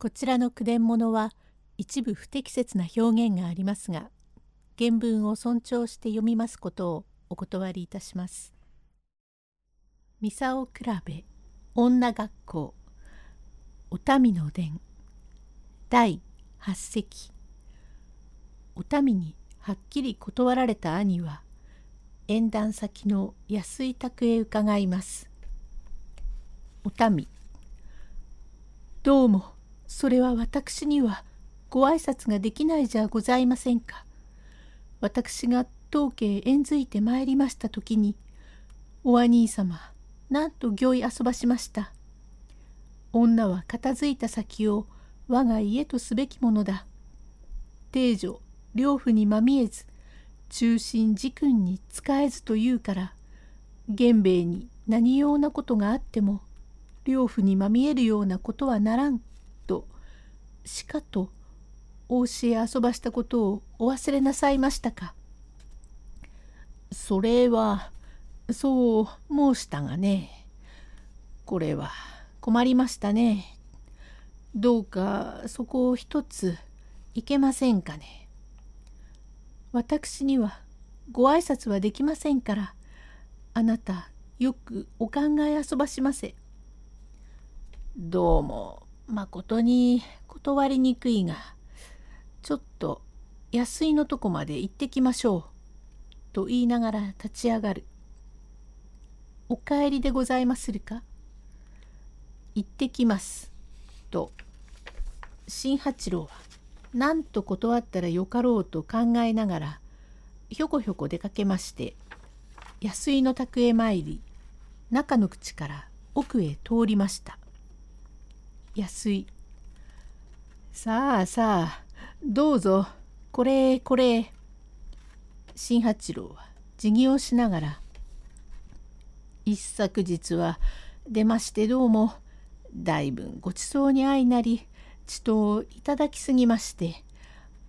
こちらの句伝物は一部不適切な表現がありますが原文を尊重して読みますことをお断りいたします。ミサオ比べ女学校お民の伝第8席お民にはっきり断られた兄は縁談先の安い宅へ伺います。お民どうもそれは私にはご挨拶ができないじゃございませんか。私が当家へ縁づいてまいりました時にお兄様なんと御意遊ばしました。女は片付いた先を我が家とすべきものだ。定女両夫にまみえず中心自君に仕えずというから源兵衛に何用なことがあっても両夫にまみえるようなことはならんしかとお教え遊ばしたことをお忘れなさいましたか？それはそう申したがねこれは困りましたね。どうかそこを一ついけませんかね。私にはご挨拶はできませんからあなたよくお考え遊ばしませ。どうもまことに断りにくいがちょっと安いのとこまで行ってきましょう」と言いながら立ち上がる「お帰りでございまするか?」「行ってきます」と新八郎は何と断ったらよかろうと考えながらひょこひょこ出かけまして安井の宅へ参り中の口から奥へ通りました。安井さあさあどうぞ。これこれ。新八郎は辞儀をしながら。一昨日は出ましてどうも大分ごちそうに相なり血といただきすぎまして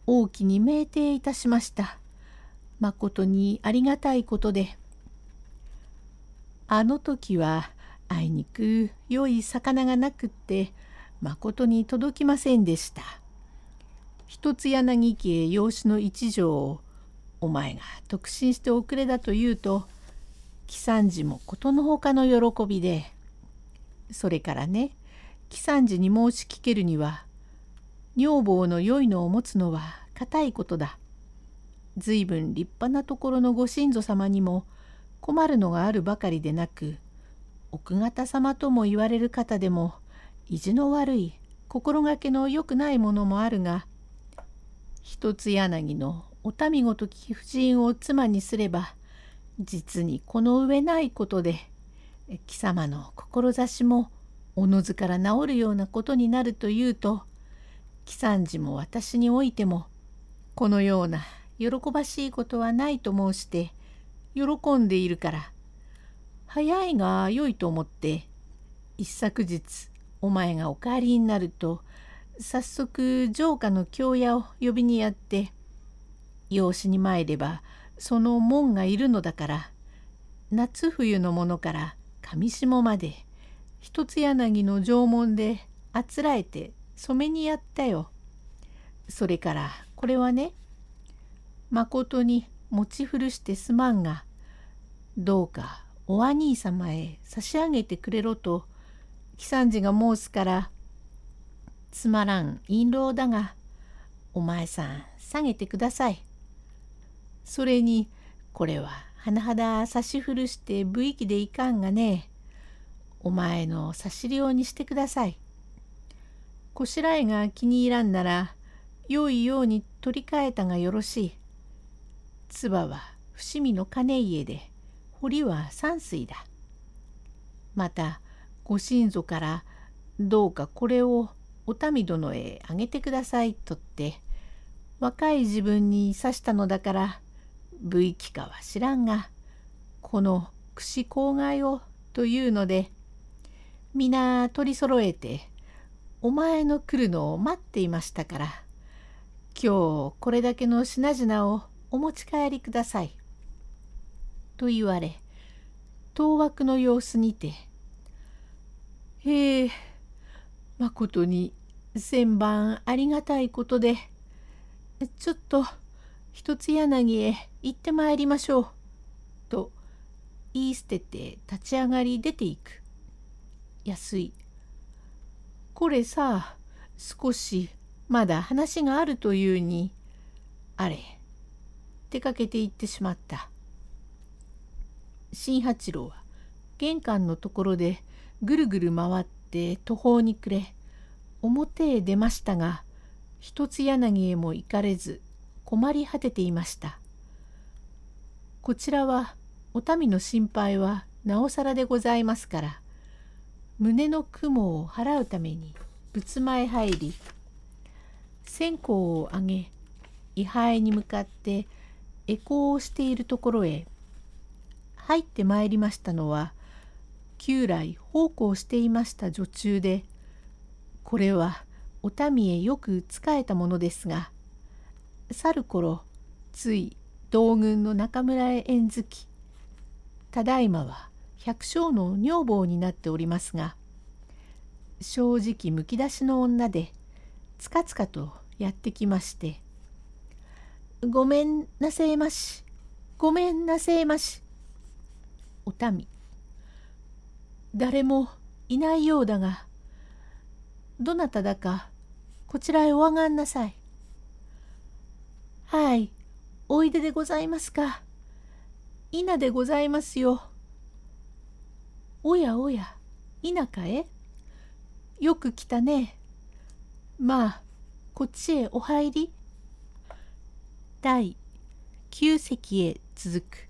大きに酩酊いたしました。まことにありがたいことで。あの時はあいにく良い魚がなくってまことに届きませんでした。一つ柳家養子の一条をお前が特進しておくれだと言うと喜三治もことのほかの喜びでそれからね喜三治に申し聞けるには女房の良いのを持つのは固いことだ。随分立派なところのご親祖様にも困るのがあるばかりでなく奥方様とも言われる方でも意地の悪い心がけの良くないものもあるが一つ柳のお民ごとき婦人を妻にすれば実にこの上ないことで貴様の志もおのずから治るようなことになるというと貴三治も私においてもこのような喜ばしいことはないと申して喜んでいるから早いが良いと思って一昨日お前がお帰りになると早速城下の京屋を呼びにやって養子に参ればその門がいるのだから夏冬のものから上下まで一つ柳の縄文であつらえて染めにやったよ。それからこれはねまことに持ち古してすまんがどうかお兄様へ差し上げてくれろと喜三治が申すからつまらん印籠だがお前さん下げてください。それにこれは甚だ差し古して無意気でいかんがねお前の差し量にしてください。こしらえが気に入らんなら良いように取り替えたがよろしい。唾は伏見の金家で堀は山水だ。またご親族からどうかこれをお民殿へあげてくださいとって若い自分に刺したのだから無意かは知らんがこの串郊外をというので皆取り揃えてお前の来るのを待っていましたから今日これだけの品々をお持ち帰りください。と言われ当惑の様子にてへえ。まことに千番ありがたいことでちょっと一つ柳へ行ってまいりましょう」と言い捨てて立ち上がり出ていく。安い。これさ少しまだ話があるというにあれ。出かけて行ってしまった。新八郎は玄関のところでぐるぐる回って途方に暮れ表へ出ましたが一つ柳へも行かれず困り果てていました。こちらはお民の心配はなおさらでございますから胸の雲を払うために仏間へ入り線香をあげ位牌に向かって回向をしているところへ入ってまいりましたのは旧来奉公していました女中でこれはお民へよく仕えたものですが去る頃つい同軍の中村へ縁づきただいまは百姓の女房になっておりますが正直むき出しの女でつかつかとやってきまして「ごめんなせえましごめんなせえまし」お民。誰もいないようだがどなただかこちらへお上がんなさい。はいおいででございますか。稲でございますよ。おやおや田舎へよく来たね。まあこっちへお入り。第9席へ続く。